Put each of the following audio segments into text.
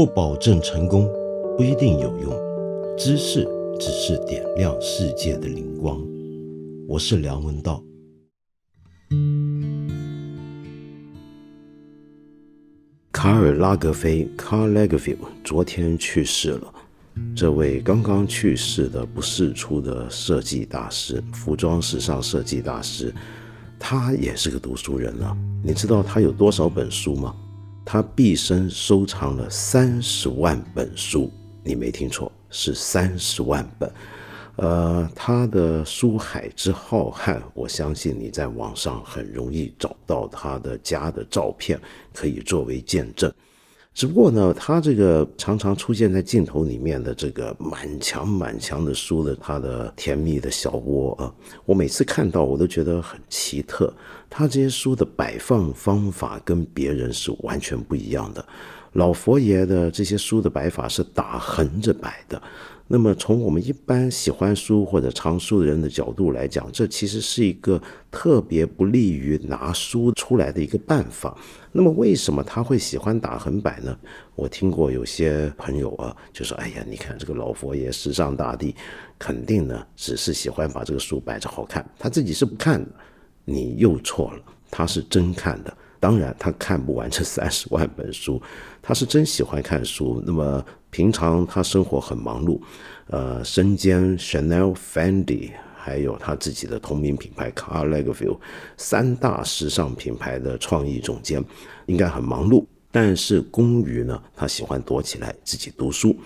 不保证成功，不一定有用。知识只是点亮世界的灵光。我是梁文道。卡尔拉格菲 （Karl Lagerfeld） 昨天去世了。这位刚刚去世的不世出的设计大师，服装时尚设计大师，他也是个读书人啊。你知道他有多少本书吗？他毕生收藏了三十万本书，你没听错，是三十万本。呃，他的书海之浩瀚，我相信你在网上很容易找到他的家的照片，可以作为见证。只不过呢，他这个常常出现在镜头里面的这个满墙满墙的书的他的甜蜜的小窝啊，我每次看到我都觉得很奇特。他这些书的摆放方法跟别人是完全不一样的。老佛爷的这些书的摆法是打横着摆的。那么从我们一般喜欢书或者藏书的人的角度来讲，这其实是一个特别不利于拿书出来的一个办法。那么为什么他会喜欢打横摆呢？我听过有些朋友啊，就说：“哎呀，你看这个老佛爷时尚大帝，肯定呢只是喜欢把这个书摆着好看，他自己是不看的。”你又错了，他是真看的。当然，他看不完这三十万本书，他是真喜欢看书。那么平常他生活很忙碌，呃，身兼 Chanel、Fendi，还有他自己的同名品牌 Karl Lagerfeld 三大时尚品牌的创意总监，应该很忙碌。但是公余呢，他喜欢躲起来自己读书。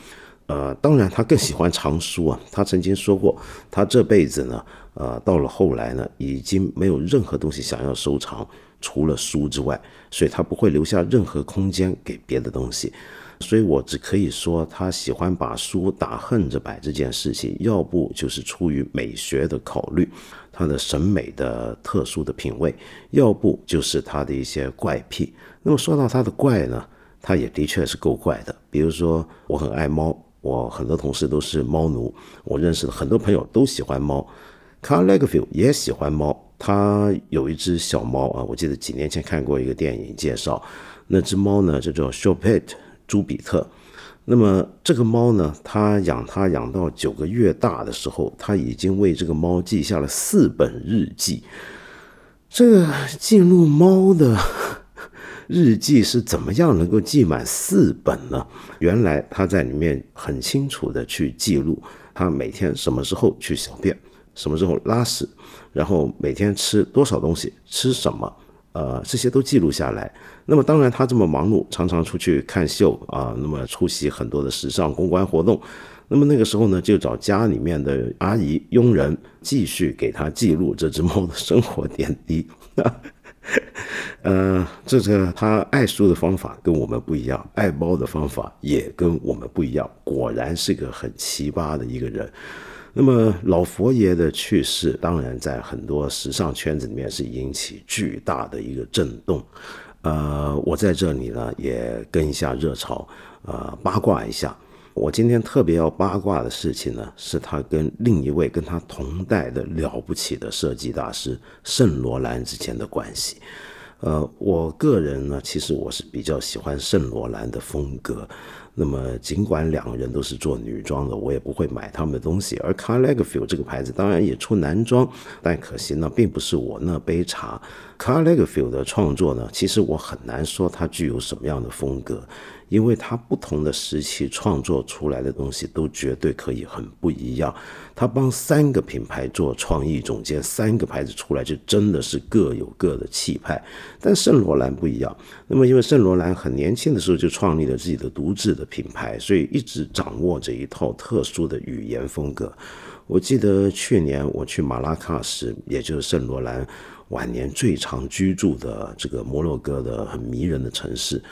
呃，当然他更喜欢藏书啊。他曾经说过，他这辈子呢，呃，到了后来呢，已经没有任何东西想要收藏。除了书之外，所以他不会留下任何空间给别的东西，所以我只可以说，他喜欢把书打横着摆这件事情，要不就是出于美学的考虑，他的审美的特殊的品味，要不就是他的一些怪癖。那么说到他的怪呢，他也的确是够怪的。比如说，我很爱猫，我很多同事都是猫奴，我认识的很多朋友都喜欢猫，Karl Lagerfeld 也喜欢猫。他有一只小猫啊，我记得几年前看过一个电影介绍，那只猫呢就叫做 s h o p e t 朱比特。那么这个猫呢，他养它养到九个月大的时候，他已经为这个猫记下了四本日记。这个记录猫的日记是怎么样能够记满四本呢？原来他在里面很清楚的去记录他每天什么时候去小便，什么时候拉屎。然后每天吃多少东西，吃什么，呃，这些都记录下来。那么当然，他这么忙碌，常常出去看秀啊，那么出席很多的时尚公关活动。那么那个时候呢，就找家里面的阿姨、佣人继续给他记录这只猫的生活点滴。呃，这个他爱书的方法跟我们不一样，爱猫的方法也跟我们不一样。果然是个很奇葩的一个人。那么老佛爷的去世，当然在很多时尚圈子里面是引起巨大的一个震动。呃，我在这里呢也跟一下热潮，呃，八卦一下。我今天特别要八卦的事情呢，是他跟另一位跟他同代的了不起的设计大师圣罗兰之间的关系。呃，我个人呢，其实我是比较喜欢圣罗兰的风格。那么，尽管两个人都是做女装的，我也不会买他们的东西。而 Karl Lagerfeld 这个牌子当然也出男装，但可惜呢，并不是我那杯茶。Karl Lagerfeld 的创作呢，其实我很难说它具有什么样的风格。因为他不同的时期创作出来的东西都绝对可以很不一样。他帮三个品牌做创意总监，三个牌子出来就真的是各有各的气派。但圣罗兰不一样。那么因为圣罗兰很年轻的时候就创立了自己的独自的品牌，所以一直掌握着一套特殊的语言风格。我记得去年我去马拉喀什，也就是圣罗兰晚年最常居住的这个摩洛哥的很迷人的城市。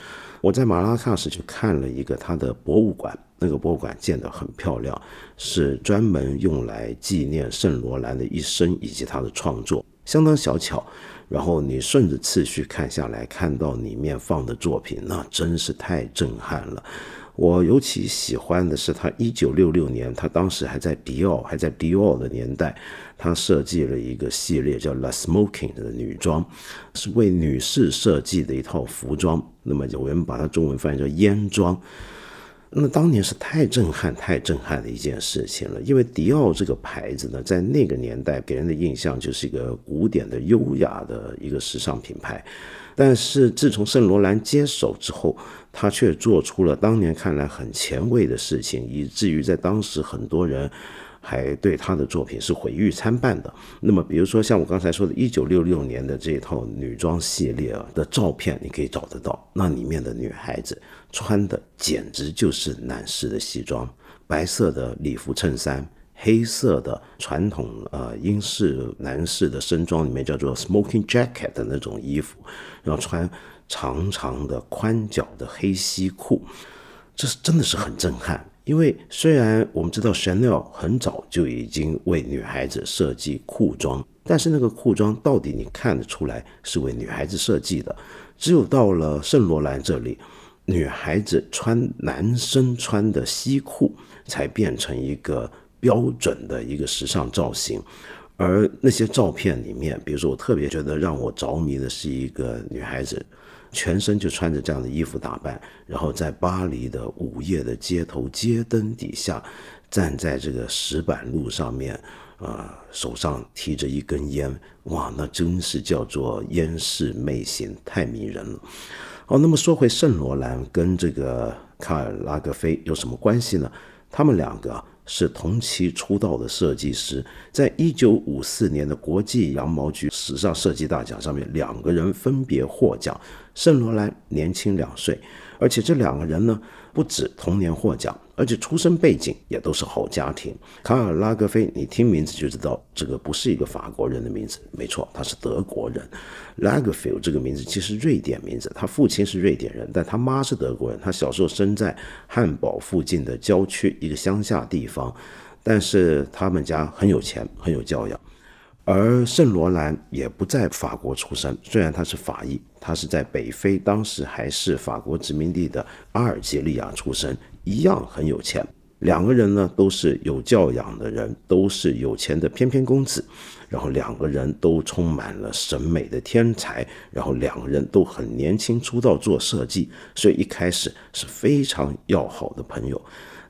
我在马拉喀什去看了一个他的博物馆，那个博物馆建得很漂亮，是专门用来纪念圣罗兰的一生以及他的创作，相当小巧。然后你顺着次序看下来，看到里面放的作品，那真是太震撼了。我尤其喜欢的是他一九六六年，他当时还在迪奥，还在迪奥的年代，他设计了一个系列叫 La Smoking 的女装，是为女士设计的一套服装。那么我们把它中文翻译叫烟装。那当年是太震撼、太震撼的一件事情了。因为迪奥这个牌子呢，在那个年代给人的印象就是一个古典的、优雅的一个时尚品牌。但是自从圣罗兰接手之后，他却做出了当年看来很前卫的事情，以至于在当时很多人。还对他的作品是毁誉参半的。那么，比如说像我刚才说的，一九六六年的这一套女装系列啊的照片，你可以找得到。那里面的女孩子穿的简直就是男士的西装，白色的礼服衬衫，黑色的传统呃英式男士的身装，里面叫做 smoking jacket 的那种衣服，然后穿长长的宽脚的黑西裤，这是真的是很震撼。因为虽然我们知道 Chanel 很早就已经为女孩子设计裤装，但是那个裤装到底你看得出来是为女孩子设计的？只有到了圣罗兰这里，女孩子穿男生穿的西裤才变成一个标准的一个时尚造型。而那些照片里面，比如说我特别觉得让我着迷的是一个女孩子。全身就穿着这样的衣服打扮，然后在巴黎的午夜的街头街灯底下，站在这个石板路上面，啊，手上提着一根烟，哇，那真是叫做烟视媚行，太迷人了。好，那么说回圣罗兰跟这个卡尔拉格菲有什么关系呢？他们两个是同期出道的设计师，在一九五四年的国际羊毛局时尚设计大奖上面，两个人分别获奖。圣罗兰年轻两岁，而且这两个人呢，不止同年获奖，而且出身背景也都是好家庭。卡尔拉格菲，你听名字就知道，这个不是一个法国人的名字，没错，他是德国人。拉格菲这个名字其实瑞典名字，他父亲是瑞典人，但他妈是德国人。他小时候生在汉堡附近的郊区一个乡下地方，但是他们家很有钱，很有教养。而圣罗兰也不在法国出生，虽然他是法裔，他是在北非，当时还是法国殖民地的阿尔及利亚出生，一样很有钱。两个人呢都是有教养的人，都是有钱的翩翩公子，然后两个人都充满了审美的天才，然后两个人都很年轻出道做设计，所以一开始是非常要好的朋友。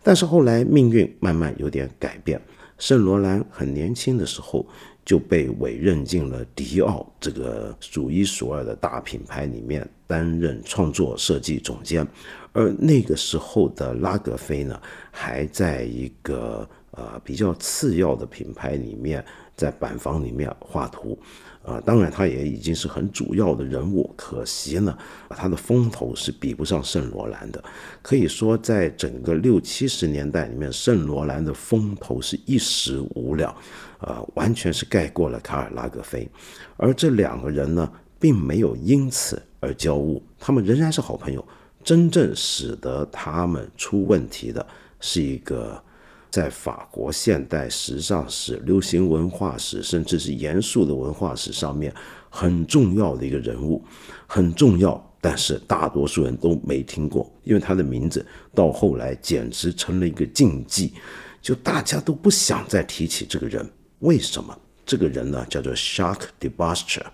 但是后来命运慢慢有点改变，圣罗兰很年轻的时候。就被委任进了迪奥这个数一数二的大品牌里面担任创作设计总监，而那个时候的拉格菲呢，还在一个呃比较次要的品牌里面，在板房里面画图。啊，当然，他也已经是很主要的人物。可惜呢，他的风头是比不上圣罗兰的。可以说，在整个六七十年代里面，圣罗兰的风头是一时无两，啊，完全是盖过了卡尔拉格菲。而这两个人呢，并没有因此而交恶，他们仍然是好朋友。真正使得他们出问题的是一个。在法国现代时尚史、流行文化史，甚至是严肃的文化史上面很重要的一个人物，很重要，但是大多数人都没听过，因为他的名字到后来简直成了一个禁忌，就大家都不想再提起这个人。为什么？这个人呢，叫做 Jacques de b a s t e r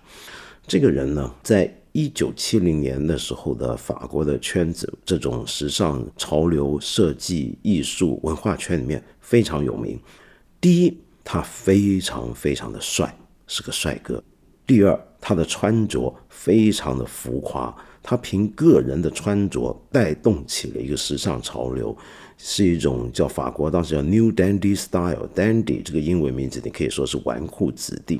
这个人呢，在一九七零年的时候的法国的圈子，这种时尚潮流、设计、艺术、文化圈里面非常有名。第一，他非常非常的帅，是个帅哥；第二，他的穿着非常的浮夸，他凭个人的穿着带动起了一个时尚潮流。是一种叫法国当时叫 New Dandy Style，Dandy 这个英文名字你可以说是纨绔子弟。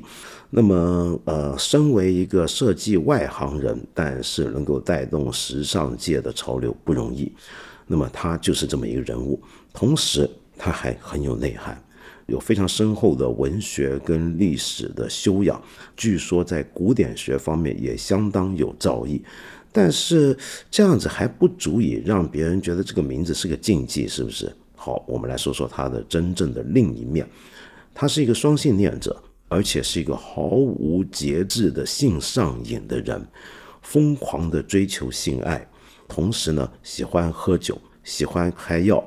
那么，呃，身为一个设计外行人，但是能够带动时尚界的潮流不容易。那么他就是这么一个人物，同时他还很有内涵，有非常深厚的文学跟历史的修养，据说在古典学方面也相当有造诣。但是这样子还不足以让别人觉得这个名字是个禁忌，是不是？好，我们来说说他的真正的另一面。他是一个双性恋者，而且是一个毫无节制的性上瘾的人，疯狂的追求性爱，同时呢喜欢喝酒，喜欢开药，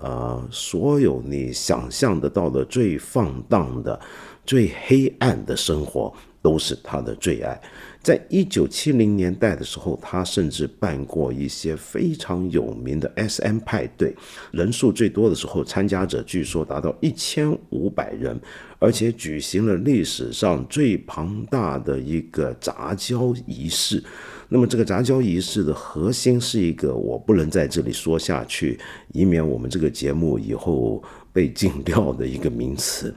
呃，所有你想象得到的最放荡的、最黑暗的生活。都是他的最爱。在一九七零年代的时候，他甚至办过一些非常有名的 S.M 派对，人数最多的时候，参加者据说达到一千五百人，而且举行了历史上最庞大的一个杂交仪式。那么，这个杂交仪式的核心是一个我不能在这里说下去，以免我们这个节目以后被禁掉的一个名词。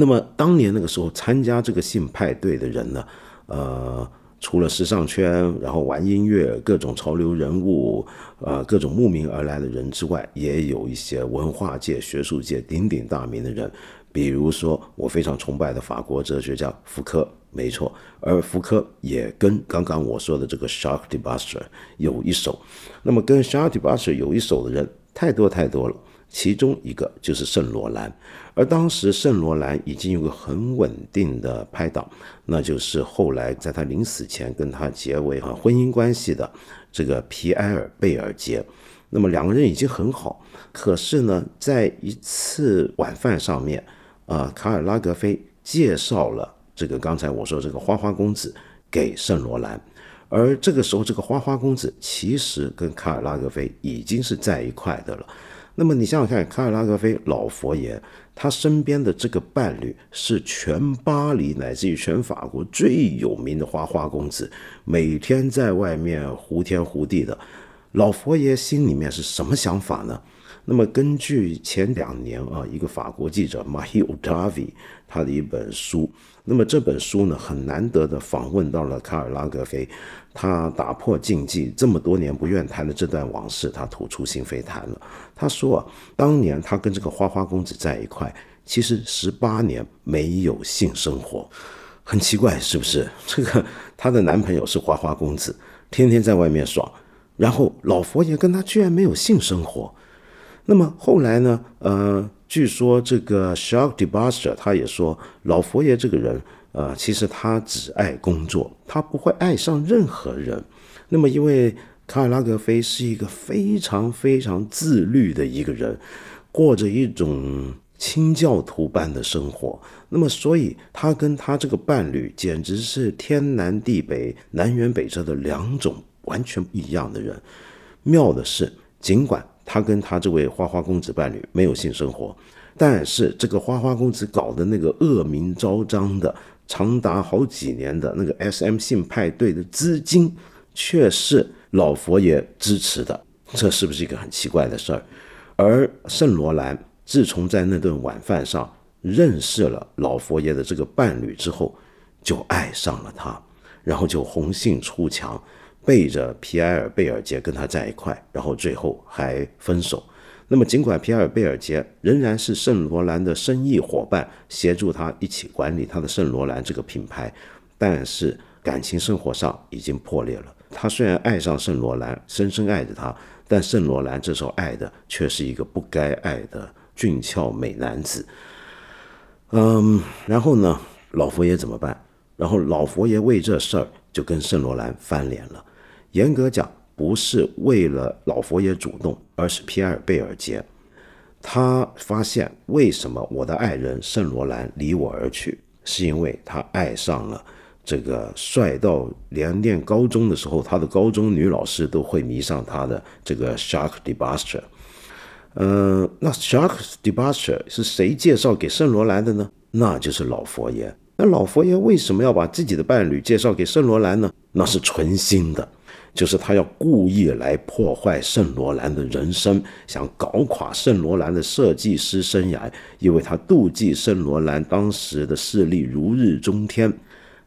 那么，当年那个时候参加这个性派对的人呢，呃。除了时尚圈，然后玩音乐、各种潮流人物，呃，各种慕名而来的人之外，也有一些文化界、学术界鼎鼎大名的人，比如说我非常崇拜的法国哲学家福柯，没错，而福柯也跟刚刚我说的这个 Shark d e b u s t e r 有一手。那么跟 Shark d e b u s t e r 有一手的人太多太多了，其中一个就是圣罗兰。而当时圣罗兰已经有个很稳定的拍档，那就是后来在他临死前跟他结为哈婚姻关系的这个皮埃尔贝尔杰。那么两个人已经很好，可是呢，在一次晚饭上面，啊，卡尔拉格菲介绍了这个刚才我说这个花花公子给圣罗兰，而这个时候这个花花公子其实跟卡尔拉格菲已经是在一块的了。那么你想想看，卡尔拉格菲老佛爷。他身边的这个伴侣是全巴黎乃至于全法国最有名的花花公子，每天在外面胡天胡地的。老佛爷心里面是什么想法呢？那么根据前两年啊，一个法国记者 Mahi Otavi 他的一本书，那么这本书呢很难得的访问到了卡尔拉格菲。他打破禁忌，这么多年不愿谈的这段往事，他吐出心扉谈了。他说啊，当年他跟这个花花公子在一块，其实十八年没有性生活，很奇怪，是不是？这个她的男朋友是花花公子，天天在外面爽，然后老佛爷跟他居然没有性生活。那么后来呢？呃，据说这个 Shark d e b u s t e r 他也说，老佛爷这个人。呃，其实他只爱工作，他不会爱上任何人。那么，因为卡尔拉格菲是一个非常非常自律的一个人，过着一种清教徒般的生活。那么，所以他跟他这个伴侣简直是天南地北、南辕北辙的两种完全不一样的人。妙的是，尽管他跟他这位花花公子伴侣没有性生活，但是这个花花公子搞的那个恶名昭彰的。长达好几年的那个 S.M 性派对的资金，却是老佛爷支持的，这是不是一个很奇怪的事儿？而圣罗兰自从在那顿晚饭上认识了老佛爷的这个伴侣之后，就爱上了他，然后就红杏出墙，背着皮埃尔贝尔杰跟他在一块，然后最后还分手。那么，尽管皮埃尔贝尔杰仍然是圣罗兰的生意伙伴，协助他一起管理他的圣罗兰这个品牌，但是感情生活上已经破裂了。他虽然爱上圣罗兰，深深爱着他，但圣罗兰这时候爱的却是一个不该爱的俊俏美男子。嗯，然后呢，老佛爷怎么办？然后老佛爷为这事儿就跟圣罗兰翻脸了。严格讲。不是为了老佛爷主动，而是皮埃尔贝尔杰。他发现为什么我的爱人圣罗兰离我而去，是因为他爱上了这个帅到连念高中的时候，他的高中女老师都会迷上他的这个 Shark d e b u s t e r 嗯，那 Shark d e b u s t e r 是谁介绍给圣罗兰的呢？那就是老佛爷。那老佛爷为什么要把自己的伴侣介绍给圣罗兰呢？那是存心的。就是他要故意来破坏圣罗兰的人生，想搞垮圣罗兰的设计师生涯，因为他妒忌圣罗兰当时的势力如日中天。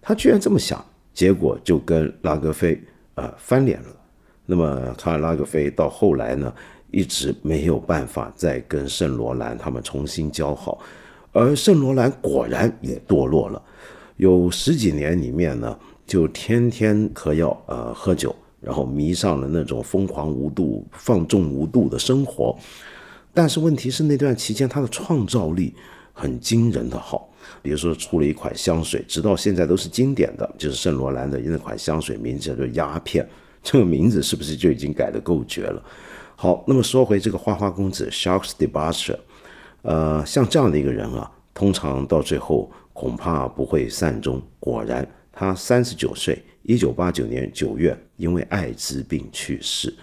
他居然这么想，结果就跟拉格菲呃翻脸了。那么卡尔拉格菲到后来呢，一直没有办法再跟圣罗兰他们重新交好，而圣罗兰果然也堕落了，有十几年里面呢，就天天嗑药呃喝酒。然后迷上了那种疯狂无度、放纵无度的生活，但是问题是那段期间他的创造力很惊人的好，比如说出了一款香水，直到现在都是经典的，就是圣罗兰的那款香水，名字叫做鸦片，这个名字是不是就已经改得够绝了？好，那么说回这个花花公子 Sharks d e b u s t e r 呃，像这样的一个人啊，通常到最后恐怕不会善终。果然，他三十九岁，一九八九年九月因为艾滋病去世。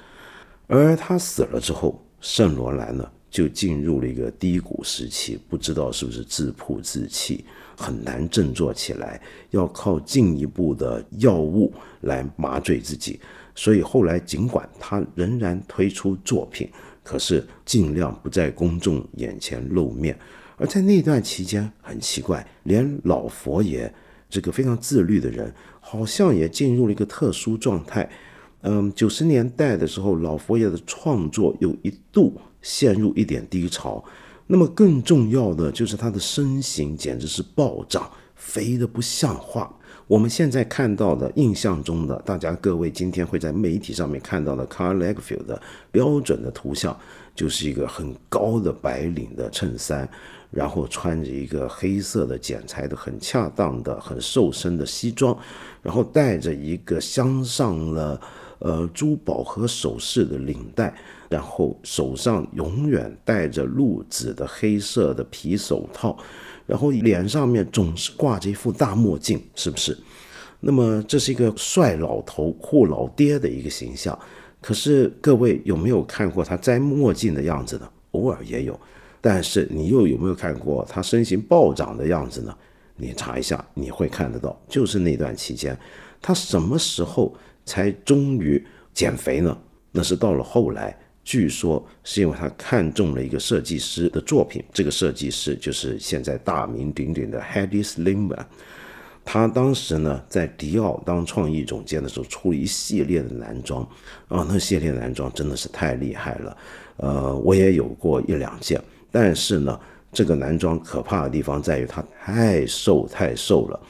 而他死了之后，圣罗兰呢就进入了一个低谷时期，不知道是不是自暴自弃，很难振作起来，要靠进一步的药物来麻醉自己。所以后来，尽管他仍然推出作品，可是尽量不在公众眼前露面。而在那段期间，很奇怪，连老佛爷这个非常自律的人，好像也进入了一个特殊状态。嗯，九十年代的时候，老佛爷的创作有一度陷入一点低潮。那么更重要的就是他的身形简直是暴涨，肥得不像话。我们现在看到的印象中的，大家各位今天会在媒体上面看到的 Carl Lagerfeld 的标准的图像，就是一个很高的白领的衬衫，然后穿着一个黑色的剪裁的很恰当的很瘦身的西装，然后戴着一个镶上了呃珠宝和首饰的领带，然后手上永远戴着露指的黑色的皮手套。然后脸上面总是挂着一副大墨镜，是不是？那么这是一个帅老头、酷老爹的一个形象。可是各位有没有看过他摘墨镜的样子呢？偶尔也有。但是你又有没有看过他身形暴涨的样子呢？你查一下，你会看得到。就是那段期间，他什么时候才终于减肥呢？那是到了后来。据说是因为他看中了一个设计师的作品，这个设计师就是现在大名鼎鼎的 Hedy Slimane。他当时呢在迪奥当创意总监的时候，出了一系列的男装，啊，那系列男装真的是太厉害了。呃，我也有过一两件，但是呢，这个男装可怕的地方在于它太瘦太瘦了。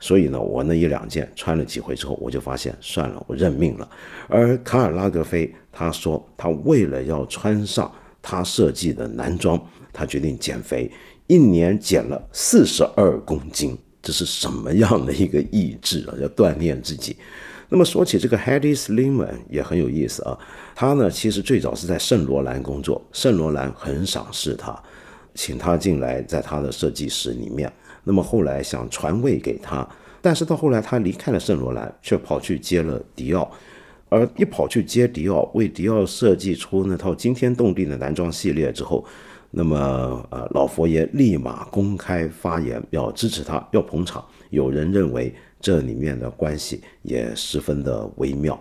所以呢，我那一两件穿了几回之后，我就发现算了，我认命了。而卡尔拉格菲他说，他为了要穿上他设计的男装，他决定减肥，一年减了四十二公斤。这是什么样的一个意志啊？要锻炼自己。那么说起这个 Hedy Slimane 也很有意思啊。他呢，其实最早是在圣罗兰工作，圣罗兰很赏识他，请他进来，在他的设计室里面。那么后来想传位给他，但是到后来他离开了圣罗兰，却跑去接了迪奥，而一跑去接迪奥，为迪奥设计出那套惊天动地的男装系列之后，那么呃老佛爷立马公开发言要支持他，要捧场。有人认为这里面的关系也十分的微妙。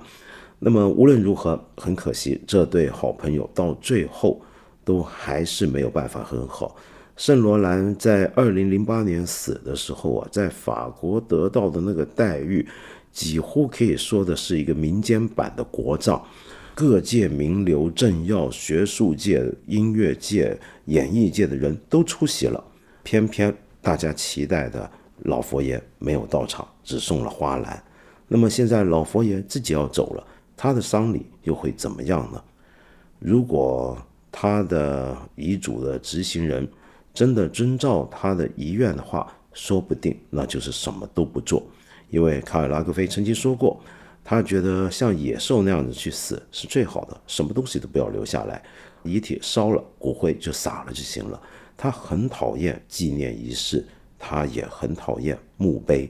那么无论如何，很可惜这对好朋友到最后都还是没有办法很好。圣罗兰在二零零八年死的时候啊，在法国得到的那个待遇，几乎可以说的是一个民间版的国葬。各界名流、政要、学术界、音乐界、演艺界的人都出席了，偏偏大家期待的老佛爷没有到场，只送了花篮。那么现在老佛爷自己要走了，他的丧礼又会怎么样呢？如果他的遗嘱的执行人，真的遵照他的遗愿的话，说不定那就是什么都不做。因为卡尔拉格菲曾经说过，他觉得像野兽那样子去死是最好的，什么东西都不要留下来，遗体烧了，骨灰就撒了就行了。他很讨厌纪念仪式，他也很讨厌墓碑。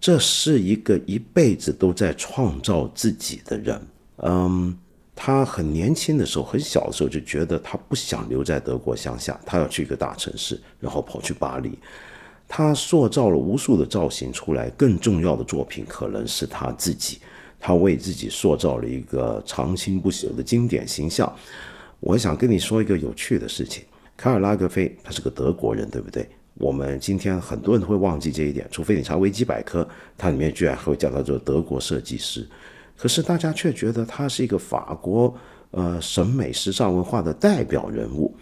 这是一个一辈子都在创造自己的人，嗯。他很年轻的时候，很小的时候就觉得他不想留在德国乡下，他要去一个大城市，然后跑去巴黎。他塑造了无数的造型出来，更重要的作品可能是他自己。他为自己塑造了一个长青不朽的经典形象。我想跟你说一个有趣的事情：卡尔拉格菲他是个德国人，对不对？我们今天很多人都会忘记这一点，除非你查维基百科，它里面居然还会叫他做德国设计师。可是大家却觉得他是一个法国呃审美时尚文化的代表人物。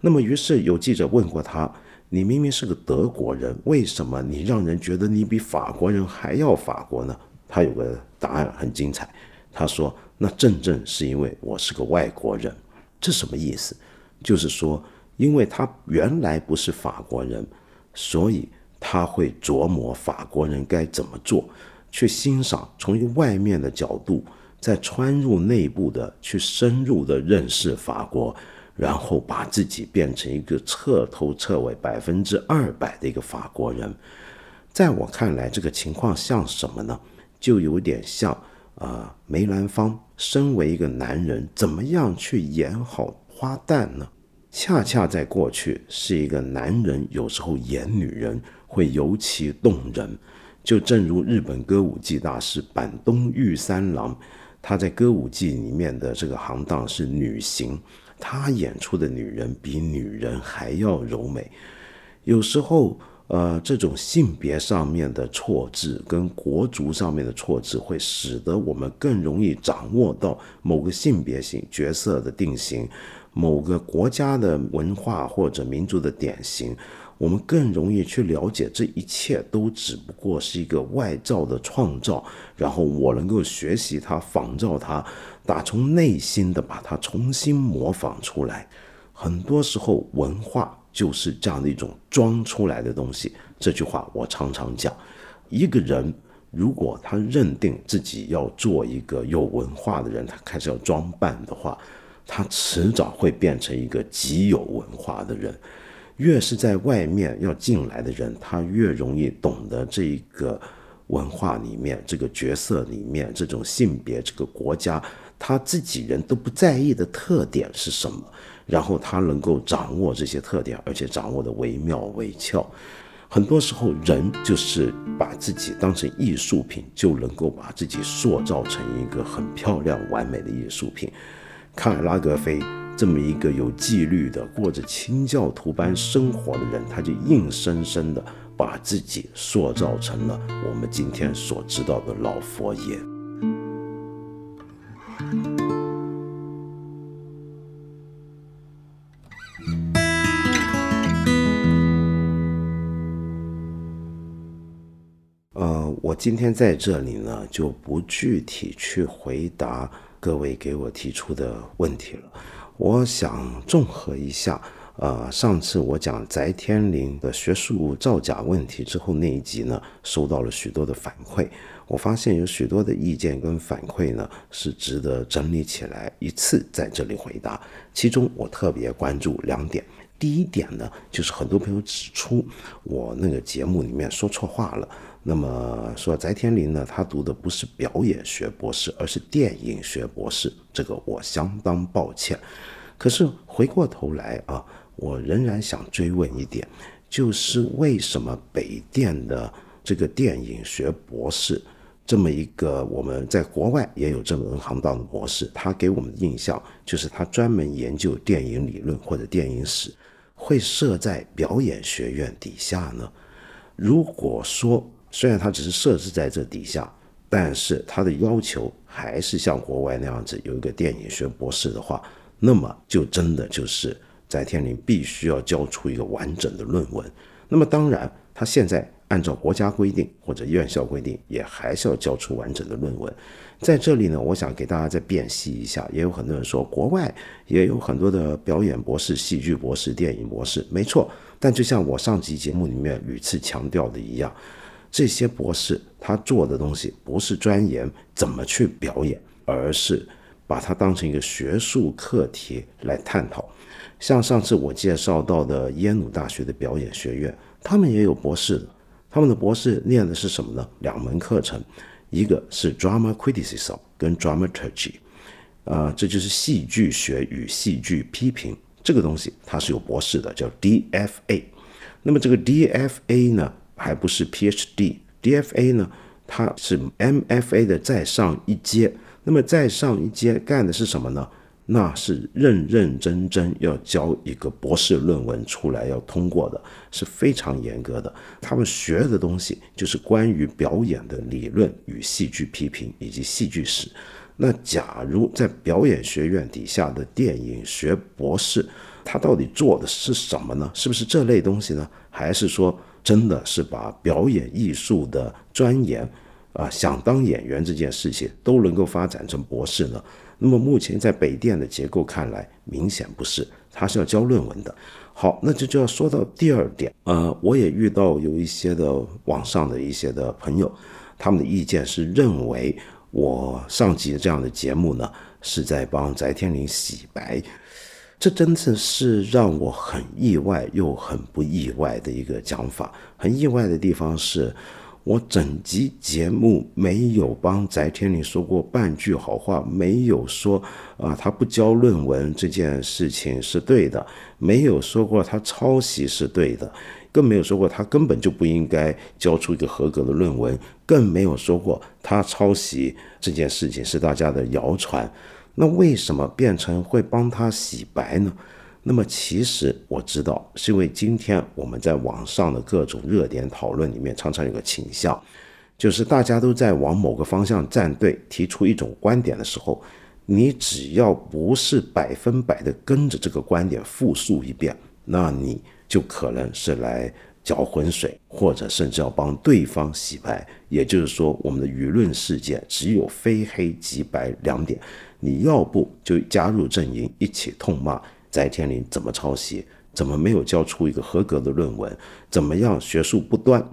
那么，于是有记者问过他：“你明明是个德国人，为什么你让人觉得你比法国人还要法国呢？”他有个答案很精彩，他说：“那正正是因为我是个外国人。”这什么意思？就是说，因为他原来不是法国人，所以他会琢磨法国人该怎么做。去欣赏，从一个外面的角度，再穿入内部的去深入的认识法国，然后把自己变成一个彻头彻尾百分之二百的一个法国人。在我看来，这个情况像什么呢？就有点像，呃，梅兰芳身为一个男人，怎么样去演好花旦呢？恰恰在过去，是一个男人有时候演女人会尤其动人。就正如日本歌舞伎大师板东玉三郎，他在歌舞伎里面的这个行当是女行，他演出的女人比女人还要柔美。有时候，呃，这种性别上面的错置跟国族上面的错置，会使得我们更容易掌握到某个性别性角色的定型。某个国家的文化或者民族的典型，我们更容易去了解这一切都只不过是一个外造的创造，然后我能够学习它、仿照它，打从内心的把它重新模仿出来。很多时候，文化就是这样的一种装出来的东西。这句话我常常讲：一个人如果他认定自己要做一个有文化的人，他开始要装扮的话。他迟早会变成一个极有文化的人，越是在外面要进来的人，他越容易懂得这一个文化里面、这个角色里面、这种性别、这个国家他自己人都不在意的特点是什么，然后他能够掌握这些特点，而且掌握的惟妙惟肖。很多时候，人就是把自己当成艺术品，就能够把自己塑造成一个很漂亮、完美的艺术品。卡拉格菲这么一个有纪律的、过着清教徒般生活的人，他就硬生生的把自己塑造成了我们今天所知道的老佛爷。呃，我今天在这里呢，就不具体去回答。各位给我提出的问题了，我想综合一下。呃，上次我讲翟天临的学术造假问题之后那一集呢，收到了许多的反馈。我发现有许多的意见跟反馈呢，是值得整理起来一次在这里回答。其中我特别关注两点。第一点呢，就是很多朋友指出我那个节目里面说错话了。那么说，翟天临呢，他读的不是表演学博士，而是电影学博士。这个我相当抱歉。可是回过头来啊，我仍然想追问一点，就是为什么北电的这个电影学博士这么一个我们在国外也有这么行当的博士，他给我们的印象就是他专门研究电影理论或者电影史，会设在表演学院底下呢？如果说，虽然他只是设置在这底下，但是他的要求还是像国外那样子有一个电影学博士的话，那么就真的就是翟天临必须要交出一个完整的论文。那么当然，他现在按照国家规定或者院校规定，也还是要交出完整的论文。在这里呢，我想给大家再辨析一下，也有很多人说国外也有很多的表演博士、戏剧博士、电影博士，没错。但就像我上集节目里面屡次强调的一样。这些博士他做的东西不是钻研怎么去表演，而是把它当成一个学术课题来探讨。像上次我介绍到的耶鲁大学的表演学院，他们也有博士的。他们的博士念的是什么呢？两门课程，一个是 drama criticism 跟 dramaturgy，啊，这就是戏剧学与戏剧批评这个东西，它是有博士的，叫 DFA。那么这个 DFA 呢？还不是 PhD，DFA 呢？它是 MFA 的再上一阶。那么再上一阶干的是什么呢？那是认认真真要交一个博士论文出来，要通过的，是非常严格的。他们学的东西就是关于表演的理论与戏剧批评以及戏剧史。那假如在表演学院底下的电影学博士，他到底做的是什么呢？是不是这类东西呢？还是说？真的是把表演艺术的钻研，啊，想当演员这件事情都能够发展成博士呢？那么目前在北电的结构看来，明显不是，他是要交论文的。好，那这就要说到第二点，呃，我也遇到有一些的网上的一些的朋友，他们的意见是认为我上集这样的节目呢，是在帮翟天临洗白。这真的是让我很意外又很不意外的一个讲法。很意外的地方是，我整集节目没有帮翟天临说过半句好话，没有说啊他不交论文这件事情是对的，没有说过他抄袭是对的，更没有说过他根本就不应该交出一个合格的论文，更没有说过他抄袭这件事情是大家的谣传。那为什么变成会帮他洗白呢？那么其实我知道，是因为今天我们在网上的各种热点讨论里面，常常有个倾向，就是大家都在往某个方向站队，提出一种观点的时候，你只要不是百分百的跟着这个观点复述一遍，那你就可能是来搅浑水，或者甚至要帮对方洗白。也就是说，我们的舆论世界只有非黑即白两点。你要不就加入阵营，一起痛骂翟天临怎么抄袭，怎么没有交出一个合格的论文，怎么样学术不端？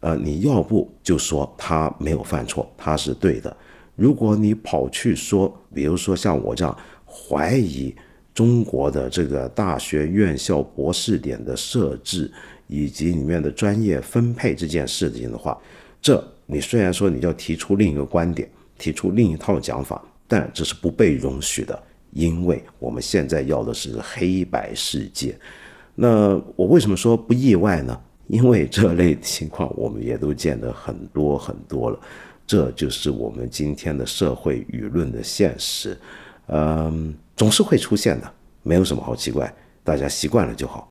呃，你要不就说他没有犯错，他是对的。如果你跑去说，比如说像我这样怀疑中国的这个大学院校博士点的设置以及里面的专业分配这件事情的话，这你虽然说你要提出另一个观点，提出另一套讲法。但这是不被容许的，因为我们现在要的是黑白世界。那我为什么说不意外呢？因为这类情况我们也都见得很多很多了，这就是我们今天的社会舆论的现实。嗯，总是会出现的，没有什么好奇怪，大家习惯了就好。